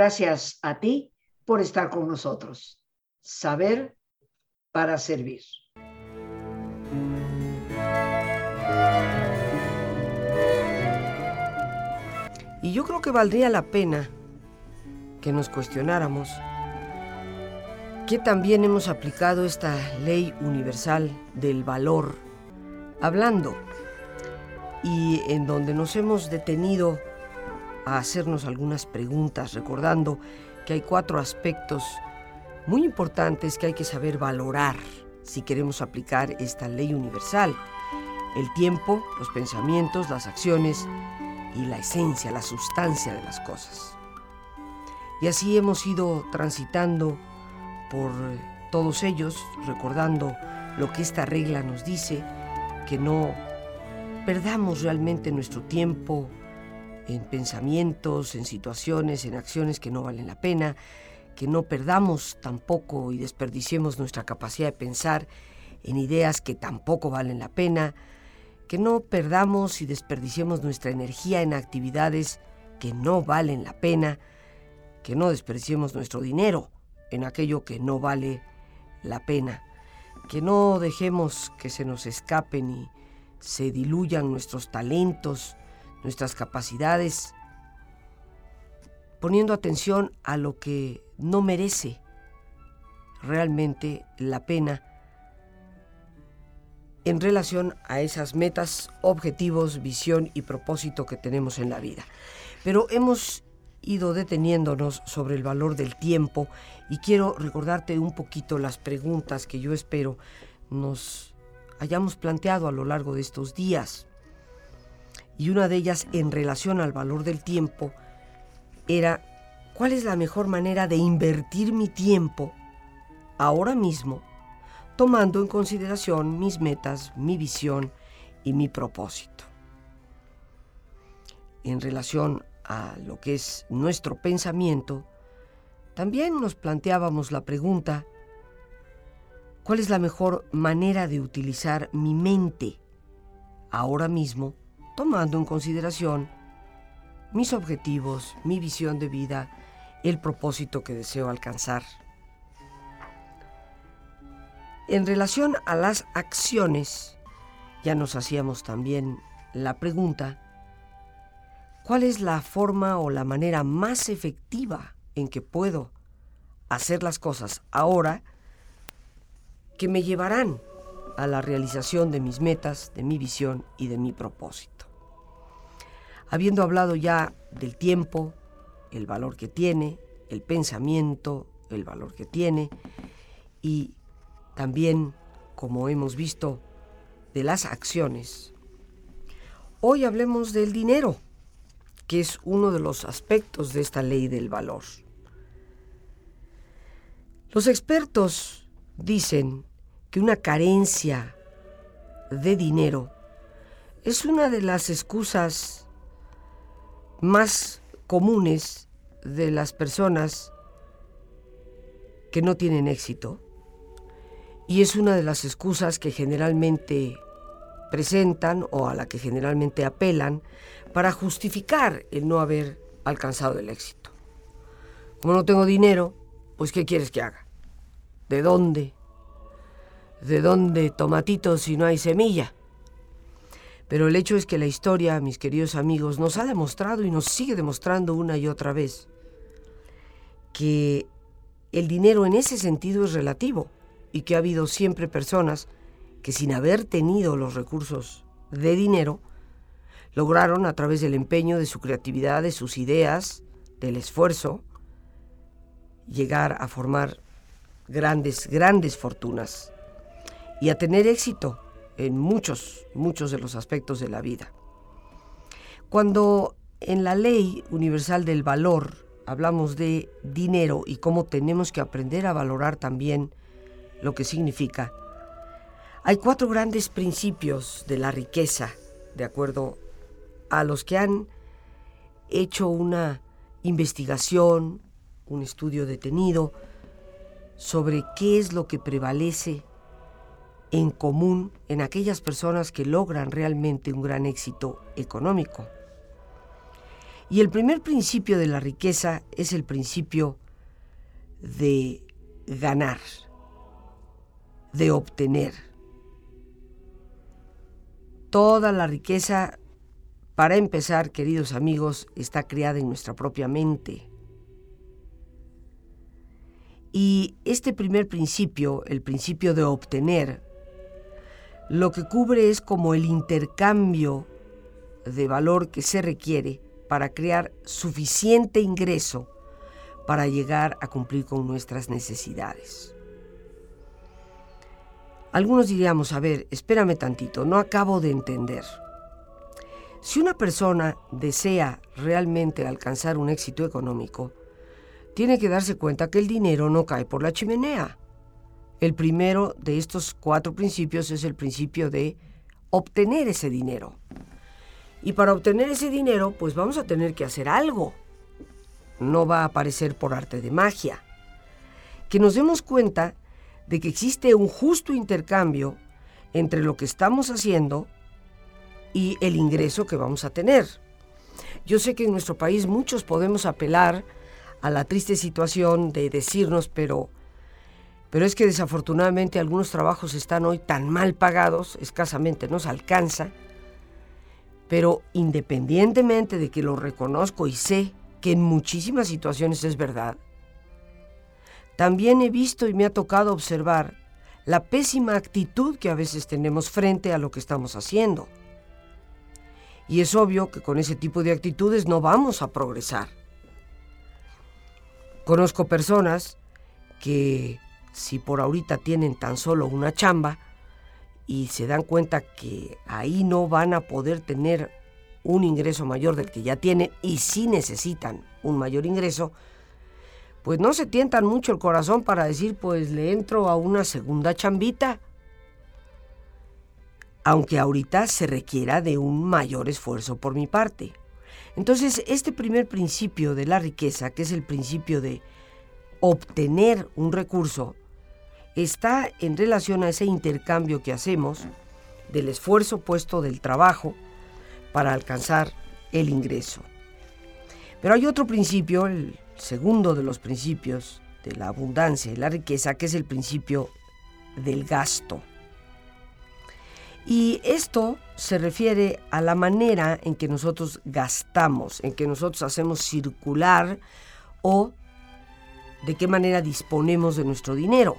Gracias a ti por estar con nosotros. Saber para servir. Y yo creo que valdría la pena que nos cuestionáramos que también hemos aplicado esta ley universal del valor, hablando, y en donde nos hemos detenido a hacernos algunas preguntas, recordando que hay cuatro aspectos muy importantes que hay que saber valorar si queremos aplicar esta ley universal. El tiempo, los pensamientos, las acciones y la esencia, la sustancia de las cosas. Y así hemos ido transitando por todos ellos, recordando lo que esta regla nos dice, que no perdamos realmente nuestro tiempo en pensamientos, en situaciones, en acciones que no valen la pena, que no perdamos tampoco y desperdiciemos nuestra capacidad de pensar en ideas que tampoco valen la pena, que no perdamos y desperdiciemos nuestra energía en actividades que no valen la pena, que no desperdiciemos nuestro dinero en aquello que no vale la pena, que no dejemos que se nos escapen y se diluyan nuestros talentos, nuestras capacidades, poniendo atención a lo que no merece realmente la pena en relación a esas metas, objetivos, visión y propósito que tenemos en la vida. Pero hemos ido deteniéndonos sobre el valor del tiempo y quiero recordarte un poquito las preguntas que yo espero nos hayamos planteado a lo largo de estos días. Y una de ellas en relación al valor del tiempo era, ¿cuál es la mejor manera de invertir mi tiempo ahora mismo tomando en consideración mis metas, mi visión y mi propósito. En relación a lo que es nuestro pensamiento, también nos planteábamos la pregunta, ¿cuál es la mejor manera de utilizar mi mente ahora mismo, tomando en consideración mis objetivos, mi visión de vida, el propósito que deseo alcanzar? En relación a las acciones, ya nos hacíamos también la pregunta, ¿cuál es la forma o la manera más efectiva en que puedo hacer las cosas ahora que me llevarán a la realización de mis metas, de mi visión y de mi propósito? Habiendo hablado ya del tiempo, el valor que tiene, el pensamiento, el valor que tiene, y también, como hemos visto, de las acciones. Hoy hablemos del dinero, que es uno de los aspectos de esta ley del valor. Los expertos dicen que una carencia de dinero es una de las excusas más comunes de las personas que no tienen éxito y es una de las excusas que generalmente presentan o a la que generalmente apelan para justificar el no haber alcanzado el éxito. Como no tengo dinero, pues ¿qué quieres que haga? ¿De dónde? ¿De dónde tomatitos si no hay semilla? Pero el hecho es que la historia, mis queridos amigos, nos ha demostrado y nos sigue demostrando una y otra vez que el dinero en ese sentido es relativo y que ha habido siempre personas que sin haber tenido los recursos de dinero, lograron a través del empeño de su creatividad, de sus ideas, del esfuerzo, llegar a formar grandes, grandes fortunas. Y a tener éxito en muchos, muchos de los aspectos de la vida. Cuando en la ley universal del valor hablamos de dinero y cómo tenemos que aprender a valorar también lo que significa. Hay cuatro grandes principios de la riqueza, de acuerdo a los que han hecho una investigación, un estudio detenido sobre qué es lo que prevalece en común en aquellas personas que logran realmente un gran éxito económico. Y el primer principio de la riqueza es el principio de ganar, de obtener. Toda la riqueza, para empezar, queridos amigos, está creada en nuestra propia mente. Y este primer principio, el principio de obtener, lo que cubre es como el intercambio de valor que se requiere para crear suficiente ingreso para llegar a cumplir con nuestras necesidades. Algunos diríamos, a ver, espérame tantito, no acabo de entender. Si una persona desea realmente alcanzar un éxito económico, tiene que darse cuenta que el dinero no cae por la chimenea. El primero de estos cuatro principios es el principio de obtener ese dinero. Y para obtener ese dinero, pues vamos a tener que hacer algo. No va a aparecer por arte de magia. Que nos demos cuenta de que existe un justo intercambio entre lo que estamos haciendo y el ingreso que vamos a tener. Yo sé que en nuestro país muchos podemos apelar a la triste situación de decirnos, pero, pero es que desafortunadamente algunos trabajos están hoy tan mal pagados, escasamente nos alcanza, pero independientemente de que lo reconozco y sé que en muchísimas situaciones es verdad, también he visto y me ha tocado observar la pésima actitud que a veces tenemos frente a lo que estamos haciendo. Y es obvio que con ese tipo de actitudes no vamos a progresar. Conozco personas que si por ahorita tienen tan solo una chamba y se dan cuenta que ahí no van a poder tener un ingreso mayor del que ya tienen y si necesitan un mayor ingreso, pues no se tientan mucho el corazón para decir, pues le entro a una segunda chambita. Aunque ahorita se requiera de un mayor esfuerzo por mi parte. Entonces, este primer principio de la riqueza, que es el principio de obtener un recurso, está en relación a ese intercambio que hacemos del esfuerzo puesto del trabajo para alcanzar el ingreso. Pero hay otro principio, el segundo de los principios de la abundancia y la riqueza, que es el principio del gasto. Y esto se refiere a la manera en que nosotros gastamos, en que nosotros hacemos circular o de qué manera disponemos de nuestro dinero.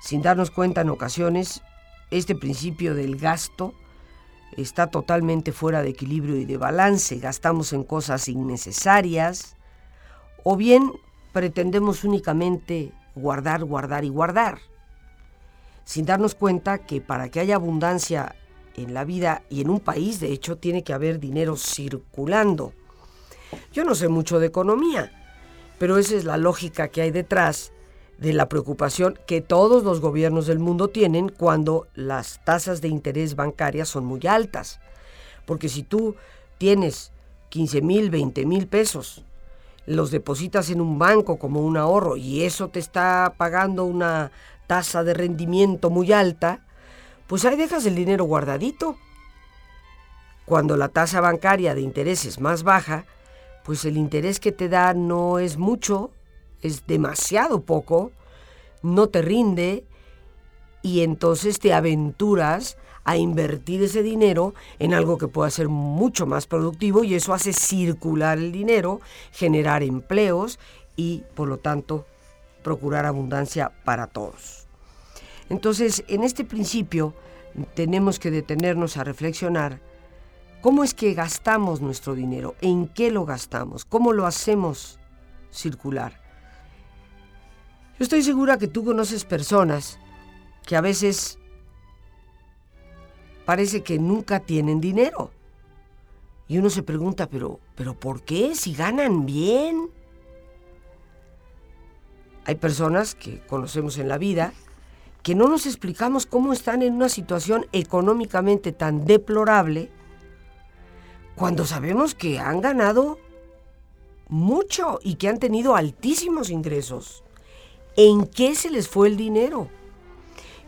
Sin darnos cuenta en ocasiones, este principio del gasto está totalmente fuera de equilibrio y de balance. Gastamos en cosas innecesarias o bien pretendemos únicamente guardar, guardar y guardar sin darnos cuenta que para que haya abundancia en la vida y en un país, de hecho, tiene que haber dinero circulando. Yo no sé mucho de economía, pero esa es la lógica que hay detrás de la preocupación que todos los gobiernos del mundo tienen cuando las tasas de interés bancarias son muy altas. Porque si tú tienes 15 mil, 20 mil pesos, los depositas en un banco como un ahorro y eso te está pagando una tasa de rendimiento muy alta, pues ahí dejas el dinero guardadito. Cuando la tasa bancaria de interés es más baja, pues el interés que te da no es mucho, es demasiado poco, no te rinde y entonces te aventuras a invertir ese dinero en algo que pueda ser mucho más productivo y eso hace circular el dinero, generar empleos y por lo tanto procurar abundancia para todos. Entonces, en este principio tenemos que detenernos a reflexionar cómo es que gastamos nuestro dinero, en qué lo gastamos, cómo lo hacemos circular. Yo estoy segura que tú conoces personas que a veces parece que nunca tienen dinero. Y uno se pregunta, pero, pero ¿por qué? Si ganan bien. Hay personas que conocemos en la vida que no nos explicamos cómo están en una situación económicamente tan deplorable cuando sabemos que han ganado mucho y que han tenido altísimos ingresos. ¿En qué se les fue el dinero?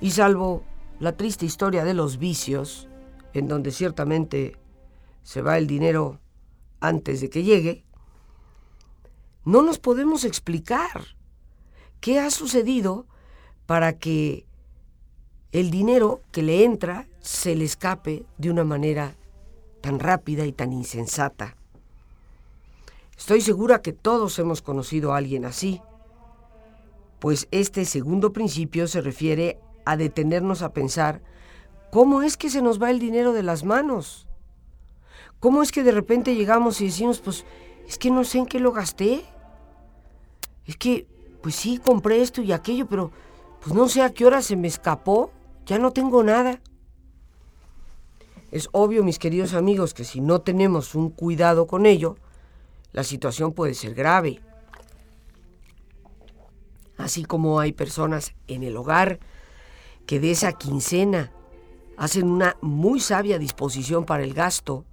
Y salvo la triste historia de los vicios, en donde ciertamente se va el dinero antes de que llegue, no nos podemos explicar qué ha sucedido para que el dinero que le entra se le escape de una manera tan rápida y tan insensata. Estoy segura que todos hemos conocido a alguien así, pues este segundo principio se refiere a detenernos a pensar cómo es que se nos va el dinero de las manos. ¿Cómo es que de repente llegamos y decimos, pues, es que no sé en qué lo gasté? Es que, pues sí, compré esto y aquello, pero pues no sé a qué hora se me escapó, ya no tengo nada. Es obvio, mis queridos amigos, que si no tenemos un cuidado con ello, la situación puede ser grave. Así como hay personas en el hogar que de esa quincena hacen una muy sabia disposición para el gasto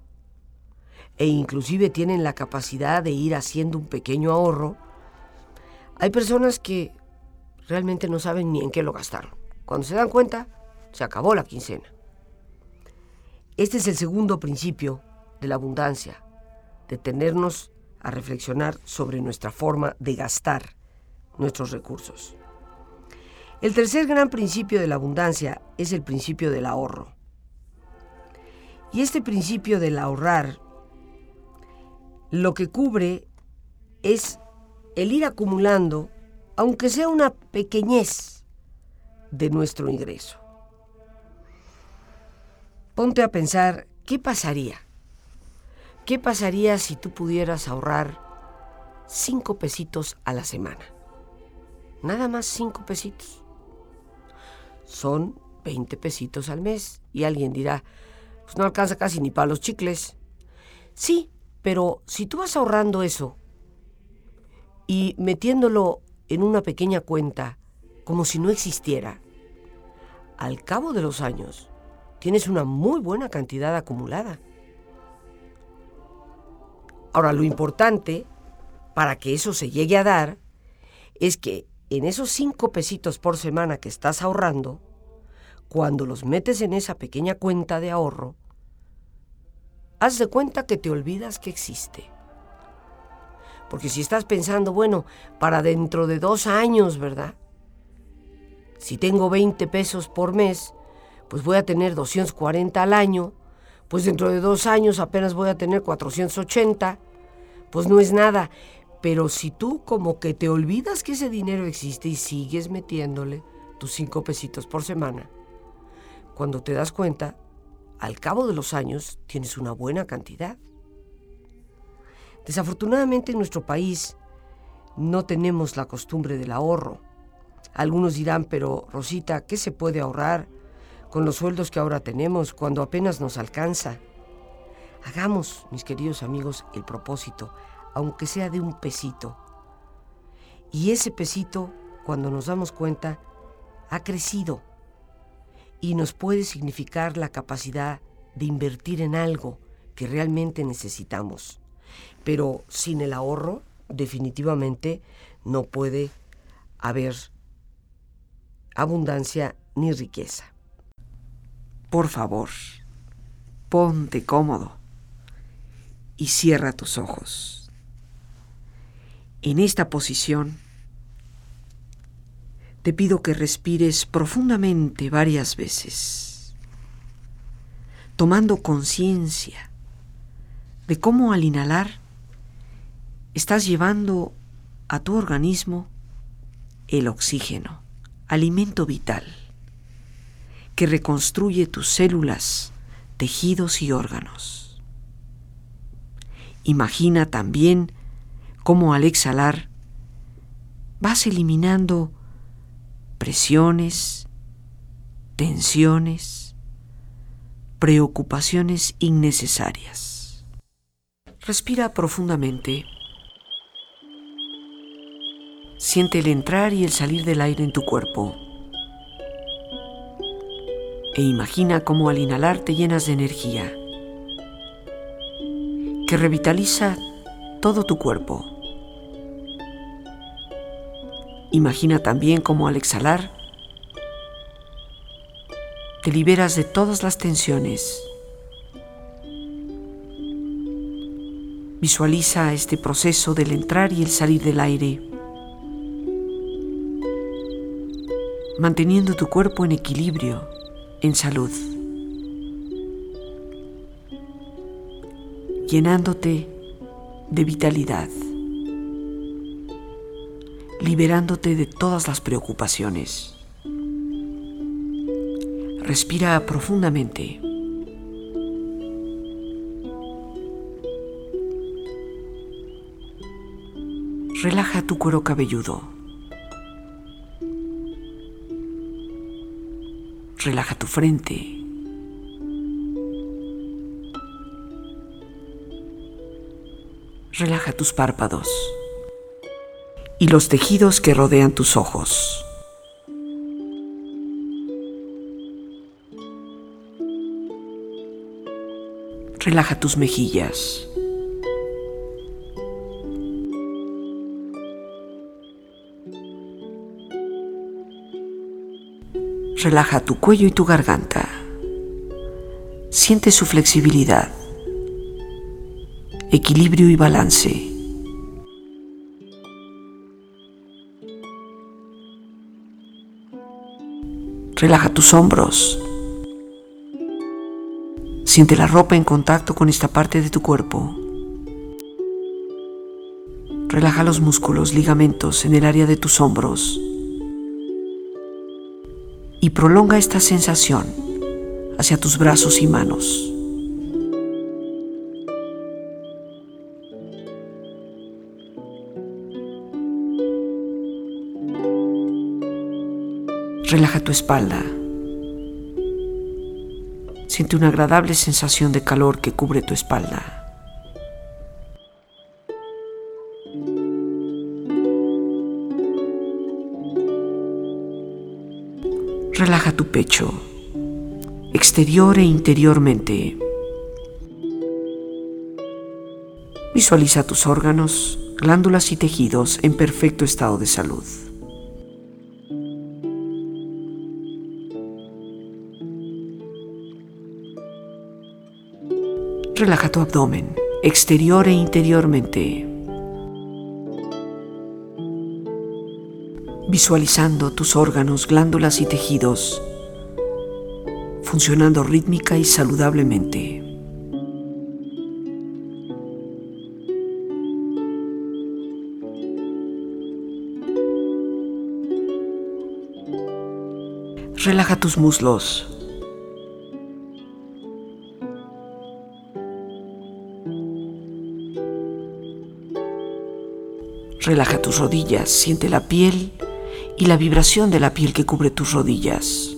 e inclusive tienen la capacidad de ir haciendo un pequeño ahorro, hay personas que realmente no saben ni en qué lo gastaron. Cuando se dan cuenta, se acabó la quincena. Este es el segundo principio de la abundancia, detenernos a reflexionar sobre nuestra forma de gastar nuestros recursos. El tercer gran principio de la abundancia es el principio del ahorro. Y este principio del ahorrar lo que cubre es el ir acumulando, aunque sea una pequeñez de nuestro ingreso. Ponte a pensar, ¿qué pasaría? ¿Qué pasaría si tú pudieras ahorrar cinco pesitos a la semana? Nada más cinco pesitos. Son 20 pesitos al mes. Y alguien dirá, pues no alcanza casi ni para los chicles. Sí, pero si tú vas ahorrando eso y metiéndolo en una pequeña cuenta como si no existiera, al cabo de los años tienes una muy buena cantidad acumulada. Ahora, lo importante para que eso se llegue a dar es que en esos cinco pesitos por semana que estás ahorrando, cuando los metes en esa pequeña cuenta de ahorro, haz de cuenta que te olvidas que existe. Porque si estás pensando, bueno, para dentro de dos años, ¿verdad? Si tengo 20 pesos por mes, pues voy a tener 240 al año, pues dentro de dos años apenas voy a tener 480, pues no es nada. Pero si tú como que te olvidas que ese dinero existe y sigues metiéndole tus cinco pesitos por semana, cuando te das cuenta, al cabo de los años tienes una buena cantidad. Desafortunadamente en nuestro país no tenemos la costumbre del ahorro. Algunos dirán, pero Rosita, ¿qué se puede ahorrar? con los sueldos que ahora tenemos cuando apenas nos alcanza. Hagamos, mis queridos amigos, el propósito, aunque sea de un pesito. Y ese pesito, cuando nos damos cuenta, ha crecido y nos puede significar la capacidad de invertir en algo que realmente necesitamos. Pero sin el ahorro, definitivamente no puede haber abundancia ni riqueza por favor, ponte cómodo y cierra tus ojos. En esta posición, te pido que respires profundamente varias veces, tomando conciencia de cómo al inhalar estás llevando a tu organismo el oxígeno, alimento vital que reconstruye tus células, tejidos y órganos. Imagina también cómo al exhalar vas eliminando presiones, tensiones, preocupaciones innecesarias. Respira profundamente. Siente el entrar y el salir del aire en tu cuerpo e imagina cómo al inhalar te llenas de energía que revitaliza todo tu cuerpo. Imagina también cómo al exhalar te liberas de todas las tensiones. Visualiza este proceso del entrar y el salir del aire, manteniendo tu cuerpo en equilibrio, en salud, llenándote de vitalidad, liberándote de todas las preocupaciones. Respira profundamente. Relaja tu cuero cabelludo. Relaja tu frente. Relaja tus párpados y los tejidos que rodean tus ojos. Relaja tus mejillas. Relaja tu cuello y tu garganta. Siente su flexibilidad, equilibrio y balance. Relaja tus hombros. Siente la ropa en contacto con esta parte de tu cuerpo. Relaja los músculos, ligamentos en el área de tus hombros y prolonga esta sensación hacia tus brazos y manos. Tu espalda. Siente una agradable sensación de calor que cubre tu espalda. Relaja tu pecho, exterior e interiormente. Visualiza tus órganos, glándulas y tejidos en perfecto estado de salud. Relaja tu abdomen, exterior e interiormente. visualizando tus órganos, glándulas y tejidos funcionando rítmica y saludablemente. Relaja tus muslos. Relaja tus rodillas, siente la piel y la vibración de la piel que cubre tus rodillas.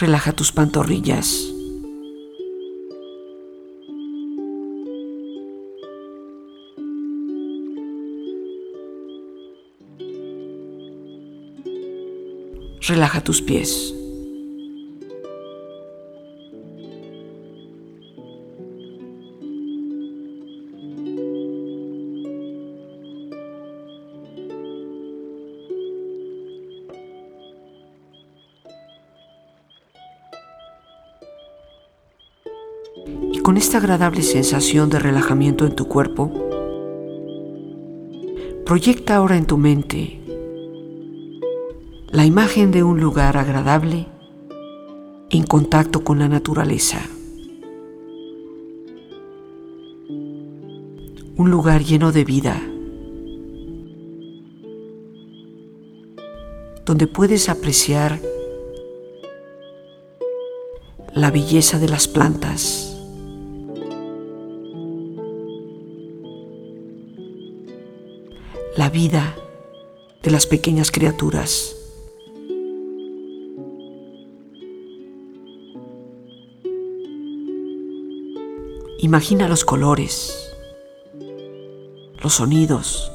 Relaja tus pantorrillas. Relaja tus pies. Con esta agradable sensación de relajamiento en tu cuerpo, proyecta ahora en tu mente la imagen de un lugar agradable en contacto con la naturaleza. Un lugar lleno de vida, donde puedes apreciar la belleza de las plantas vida de las pequeñas criaturas. Imagina los colores, los sonidos,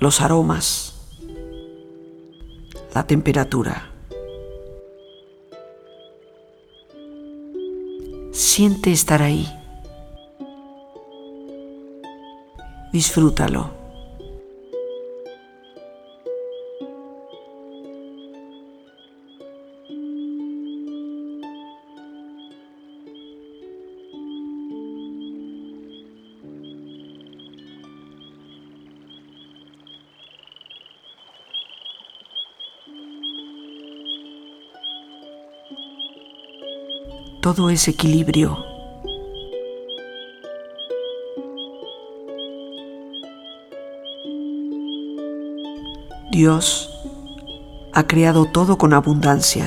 los aromas, la temperatura. Siente estar ahí. Disfrútalo. Todo es equilibrio. Dios ha creado todo con abundancia.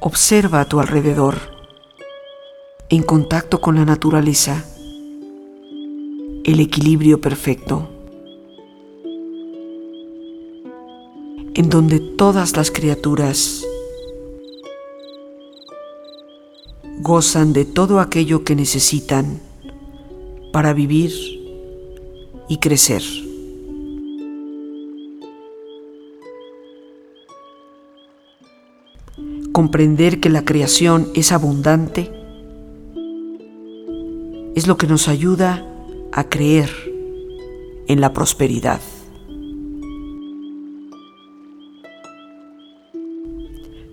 Observa a tu alrededor, en contacto con la naturaleza, el equilibrio perfecto, en donde todas las criaturas gozan de todo aquello que necesitan para vivir y crecer. Comprender que la creación es abundante es lo que nos ayuda a creer en la prosperidad.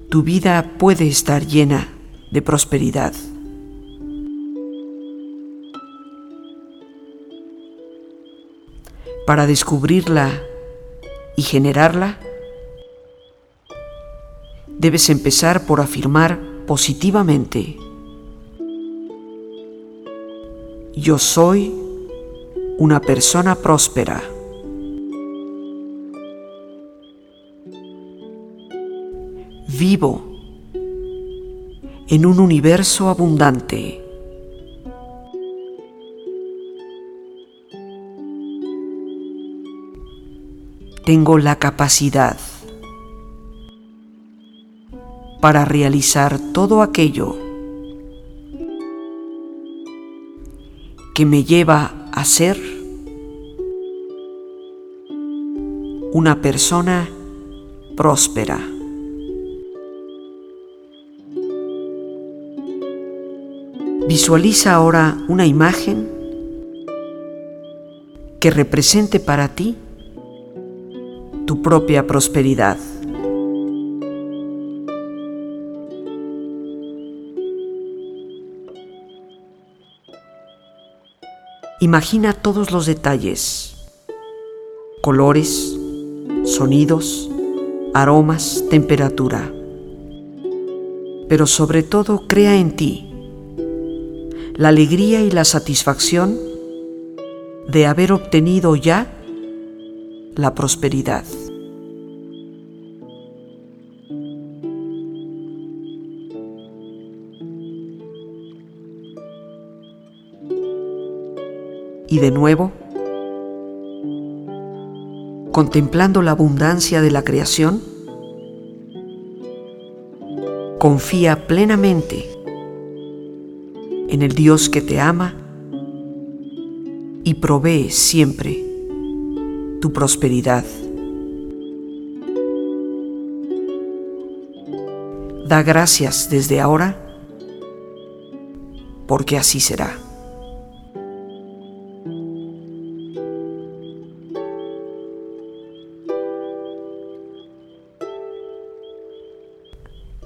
Tu vida puede estar llena de prosperidad. Para descubrirla y generarla, debes empezar por afirmar positivamente, yo soy una persona próspera. Vivo en un universo abundante. Tengo la capacidad para realizar todo aquello que me lleva a ser una persona próspera. Visualiza ahora una imagen que represente para ti tu propia prosperidad. Imagina todos los detalles, colores, sonidos, aromas, temperatura. Pero sobre todo crea en ti la alegría y la satisfacción de haber obtenido ya la prosperidad. y de nuevo, contemplando la abundancia de la creación, confía plenamente en el Dios que te ama y provee siempre tu prosperidad. Da gracias desde ahora porque así será.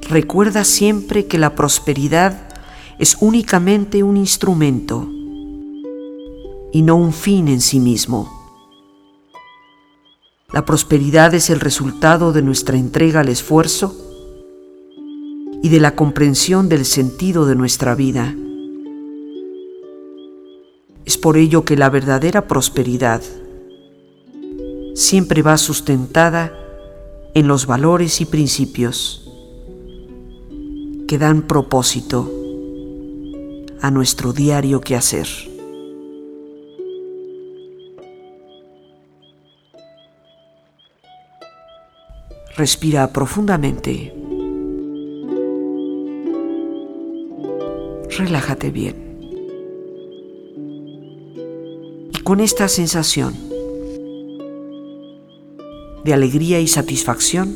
Recuerda siempre que la prosperidad es únicamente un instrumento y no un fin en sí mismo. La prosperidad es el resultado de nuestra entrega al esfuerzo y de la comprensión del sentido de nuestra vida. Es por ello que la verdadera prosperidad siempre va sustentada en los valores y principios que dan propósito a nuestro diario quehacer. Respira profundamente. Relájate bien. Y con esta sensación de alegría y satisfacción,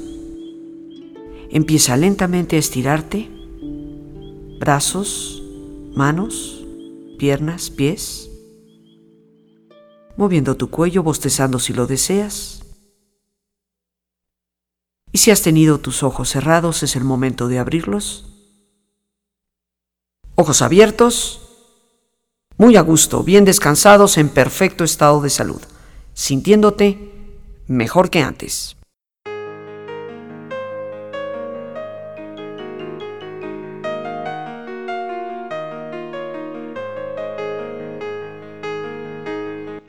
empieza lentamente a estirarte brazos, manos, piernas, pies, moviendo tu cuello, bostezando si lo deseas. Y si has tenido tus ojos cerrados, es el momento de abrirlos. Ojos abiertos, muy a gusto, bien descansados, en perfecto estado de salud, sintiéndote mejor que antes.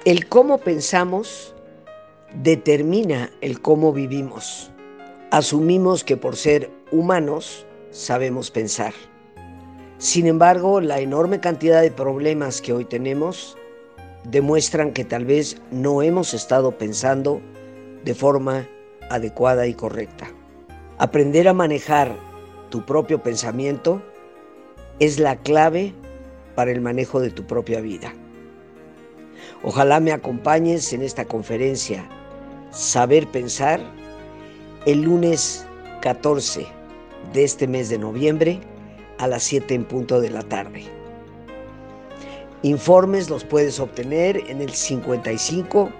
El cómo pensamos determina el cómo vivimos. Asumimos que por ser humanos sabemos pensar. Sin embargo, la enorme cantidad de problemas que hoy tenemos demuestran que tal vez no hemos estado pensando de forma adecuada y correcta. Aprender a manejar tu propio pensamiento es la clave para el manejo de tu propia vida. Ojalá me acompañes en esta conferencia Saber Pensar el lunes 14 de este mes de noviembre a las 7 en punto de la tarde. Informes los puedes obtener en el 55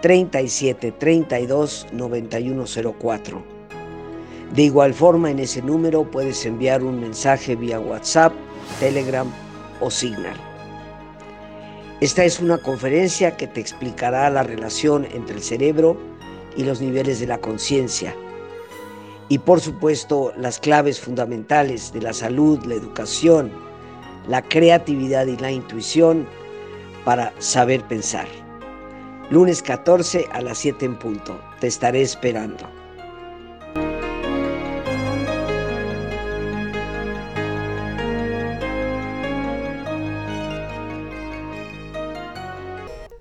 37 32 9104. De igual forma, en ese número puedes enviar un mensaje vía WhatsApp, Telegram o Signal. Esta es una conferencia que te explicará la relación entre el cerebro y los niveles de la conciencia. Y por supuesto las claves fundamentales de la salud, la educación, la creatividad y la intuición para saber pensar. Lunes 14 a las 7 en punto. Te estaré esperando.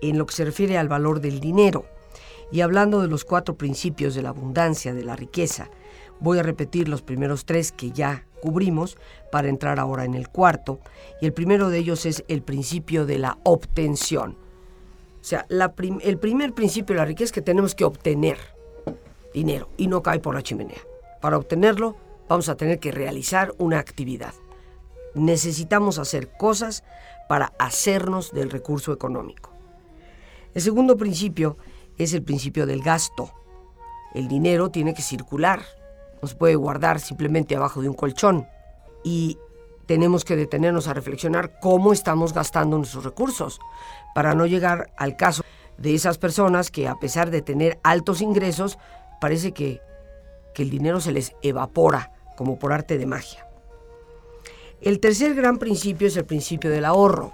En lo que se refiere al valor del dinero. Y hablando de los cuatro principios de la abundancia, de la riqueza, voy a repetir los primeros tres que ya cubrimos para entrar ahora en el cuarto. Y el primero de ellos es el principio de la obtención. O sea, el primer principio de la riqueza es que tenemos que obtener dinero y no cae por la chimenea. Para obtenerlo vamos a tener que realizar una actividad. Necesitamos hacer cosas para hacernos del recurso económico. El segundo principio es el principio del gasto. El dinero tiene que circular, no se puede guardar simplemente abajo de un colchón. Y tenemos que detenernos a reflexionar cómo estamos gastando nuestros recursos para no llegar al caso de esas personas que a pesar de tener altos ingresos, parece que, que el dinero se les evapora como por arte de magia. El tercer gran principio es el principio del ahorro.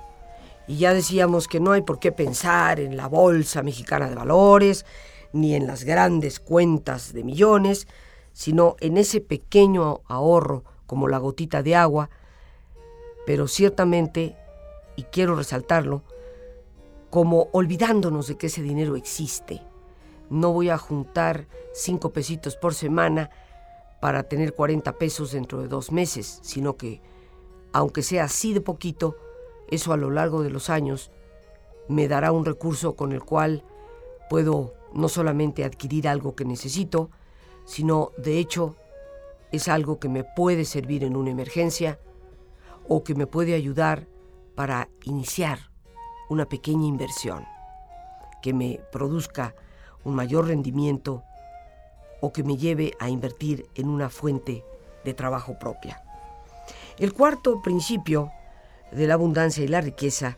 Y ya decíamos que no hay por qué pensar en la Bolsa Mexicana de Valores, ni en las grandes cuentas de millones, sino en ese pequeño ahorro como la gotita de agua, pero ciertamente, y quiero resaltarlo, como olvidándonos de que ese dinero existe. No voy a juntar cinco pesitos por semana para tener 40 pesos dentro de dos meses, sino que, aunque sea así de poquito, eso a lo largo de los años me dará un recurso con el cual puedo no solamente adquirir algo que necesito, sino de hecho es algo que me puede servir en una emergencia o que me puede ayudar para iniciar una pequeña inversión que me produzca un mayor rendimiento o que me lleve a invertir en una fuente de trabajo propia. El cuarto principio de la abundancia y la riqueza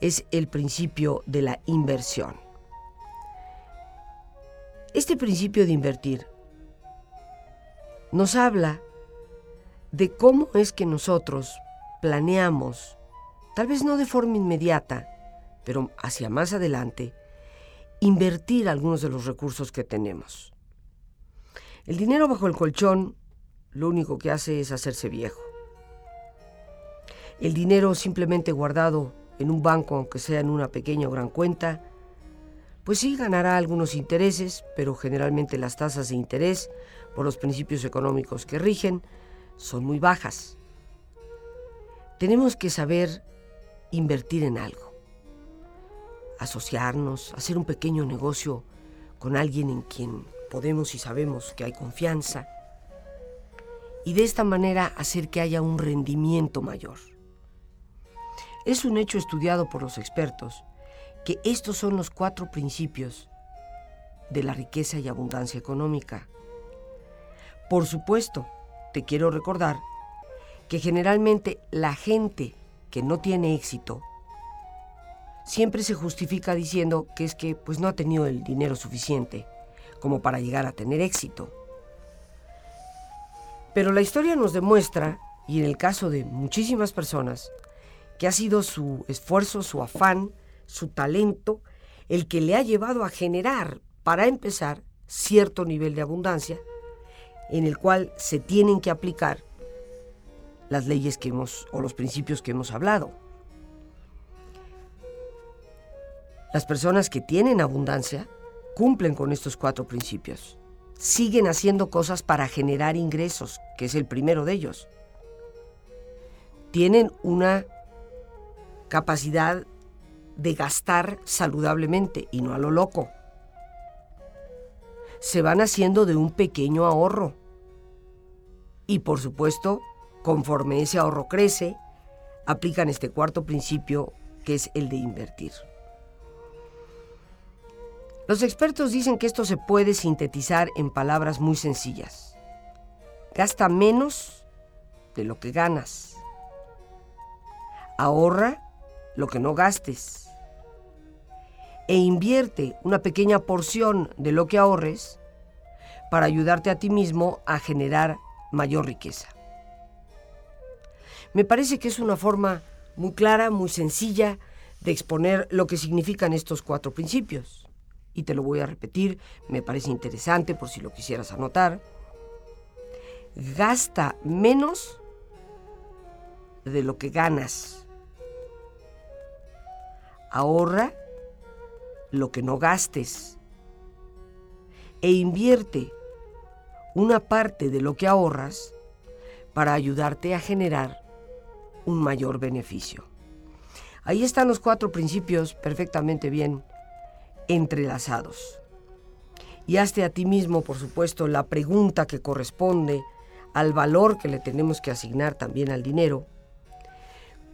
es el principio de la inversión. Este principio de invertir nos habla de cómo es que nosotros planeamos, tal vez no de forma inmediata, pero hacia más adelante, invertir algunos de los recursos que tenemos. El dinero bajo el colchón lo único que hace es hacerse viejo el dinero simplemente guardado en un banco, aunque sea en una pequeña o gran cuenta, pues sí ganará algunos intereses, pero generalmente las tasas de interés, por los principios económicos que rigen, son muy bajas. Tenemos que saber invertir en algo, asociarnos, hacer un pequeño negocio con alguien en quien podemos y sabemos que hay confianza, y de esta manera hacer que haya un rendimiento mayor. Es un hecho estudiado por los expertos que estos son los cuatro principios de la riqueza y abundancia económica. Por supuesto, te quiero recordar que generalmente la gente que no tiene éxito siempre se justifica diciendo que es que pues no ha tenido el dinero suficiente como para llegar a tener éxito. Pero la historia nos demuestra, y en el caso de muchísimas personas, que ha sido su esfuerzo, su afán, su talento, el que le ha llevado a generar, para empezar, cierto nivel de abundancia en el cual se tienen que aplicar las leyes que hemos o los principios que hemos hablado. Las personas que tienen abundancia cumplen con estos cuatro principios. Siguen haciendo cosas para generar ingresos, que es el primero de ellos. Tienen una capacidad de gastar saludablemente y no a lo loco. Se van haciendo de un pequeño ahorro. Y por supuesto, conforme ese ahorro crece, aplican este cuarto principio que es el de invertir. Los expertos dicen que esto se puede sintetizar en palabras muy sencillas. Gasta menos de lo que ganas. Ahorra lo que no gastes. E invierte una pequeña porción de lo que ahorres para ayudarte a ti mismo a generar mayor riqueza. Me parece que es una forma muy clara, muy sencilla de exponer lo que significan estos cuatro principios. Y te lo voy a repetir, me parece interesante por si lo quisieras anotar. Gasta menos de lo que ganas. Ahorra lo que no gastes. E invierte una parte de lo que ahorras para ayudarte a generar un mayor beneficio. Ahí están los cuatro principios perfectamente bien entrelazados. Y hazte a ti mismo, por supuesto, la pregunta que corresponde al valor que le tenemos que asignar también al dinero.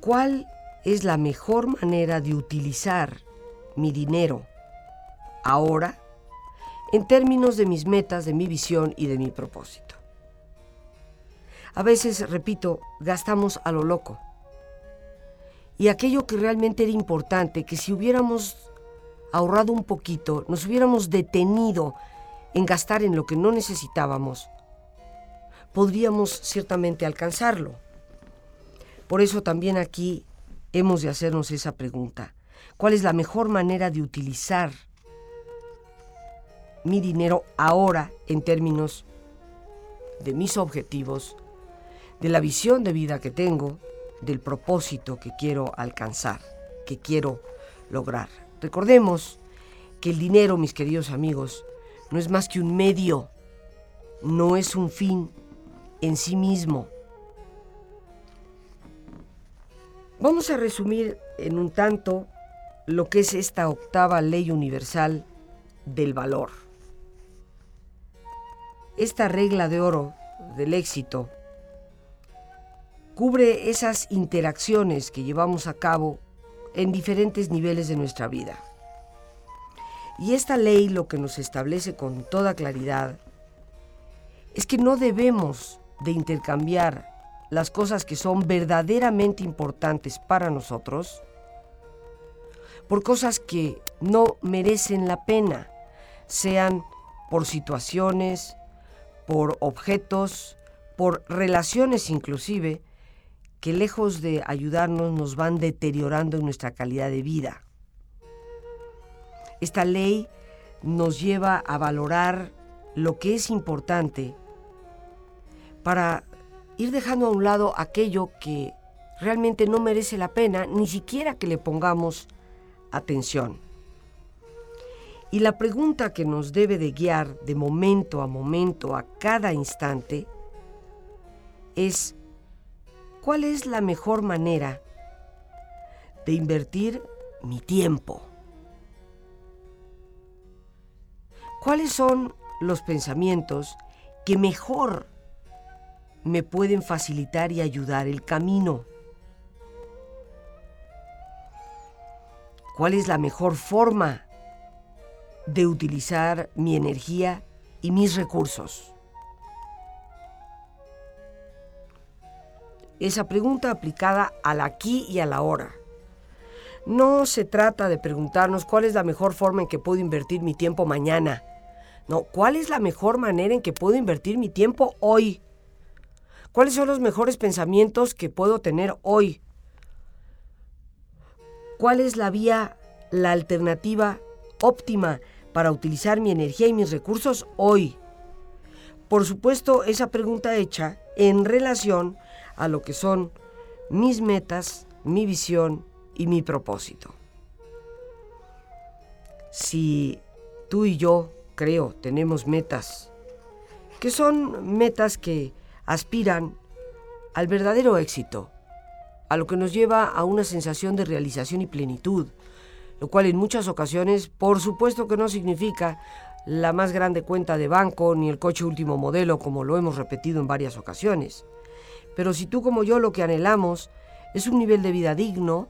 ¿Cuál es la mejor manera de utilizar mi dinero ahora en términos de mis metas, de mi visión y de mi propósito? A veces, repito, gastamos a lo loco. Y aquello que realmente era importante, que si hubiéramos ahorrado un poquito, nos hubiéramos detenido en gastar en lo que no necesitábamos, podríamos ciertamente alcanzarlo. Por eso también aquí hemos de hacernos esa pregunta. ¿Cuál es la mejor manera de utilizar mi dinero ahora en términos de mis objetivos, de la visión de vida que tengo, del propósito que quiero alcanzar, que quiero lograr. Recordemos que el dinero, mis queridos amigos, no es más que un medio, no es un fin en sí mismo. Vamos a resumir en un tanto lo que es esta octava ley universal del valor. Esta regla de oro del éxito cubre esas interacciones que llevamos a cabo en diferentes niveles de nuestra vida. Y esta ley lo que nos establece con toda claridad es que no debemos de intercambiar las cosas que son verdaderamente importantes para nosotros por cosas que no merecen la pena, sean por situaciones, por objetos, por relaciones inclusive, que lejos de ayudarnos nos van deteriorando nuestra calidad de vida. Esta ley nos lleva a valorar lo que es importante para ir dejando a un lado aquello que realmente no merece la pena, ni siquiera que le pongamos atención. Y la pregunta que nos debe de guiar de momento a momento, a cada instante, es ¿cuál es la mejor manera de invertir mi tiempo? ¿Cuáles son los pensamientos que mejor me pueden facilitar y ayudar el camino? ¿Cuál es la mejor forma de utilizar mi energía y mis recursos? esa pregunta aplicada al aquí y a la hora. No se trata de preguntarnos cuál es la mejor forma en que puedo invertir mi tiempo mañana. No, ¿cuál es la mejor manera en que puedo invertir mi tiempo hoy? ¿Cuáles son los mejores pensamientos que puedo tener hoy? ¿Cuál es la vía, la alternativa óptima para utilizar mi energía y mis recursos hoy? Por supuesto, esa pregunta hecha en relación a lo que son mis metas, mi visión y mi propósito. Si tú y yo, creo, tenemos metas, que son metas que aspiran al verdadero éxito, a lo que nos lleva a una sensación de realización y plenitud, lo cual en muchas ocasiones, por supuesto que no significa la más grande cuenta de banco ni el coche último modelo, como lo hemos repetido en varias ocasiones. Pero si tú como yo lo que anhelamos es un nivel de vida digno,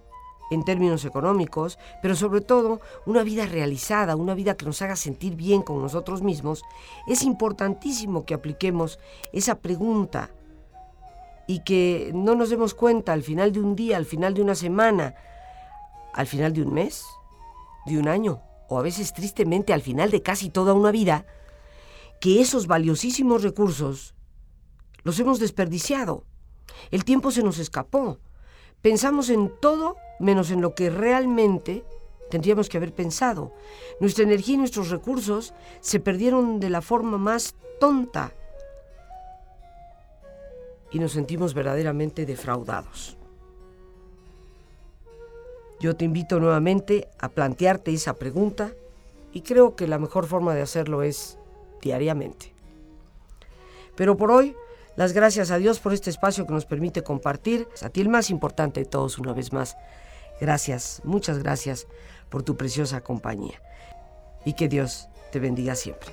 en términos económicos, pero sobre todo una vida realizada, una vida que nos haga sentir bien con nosotros mismos, es importantísimo que apliquemos esa pregunta y que no nos demos cuenta al final de un día, al final de una semana, al final de un mes, de un año, o a veces tristemente al final de casi toda una vida, que esos valiosísimos recursos los hemos desperdiciado. El tiempo se nos escapó. Pensamos en todo menos en lo que realmente tendríamos que haber pensado. Nuestra energía y nuestros recursos se perdieron de la forma más tonta y nos sentimos verdaderamente defraudados. Yo te invito nuevamente a plantearte esa pregunta y creo que la mejor forma de hacerlo es diariamente. Pero por hoy, las gracias a Dios por este espacio que nos permite compartir. A ti el más importante de todos una vez más. Gracias, muchas gracias por tu preciosa compañía. Y que Dios te bendiga siempre.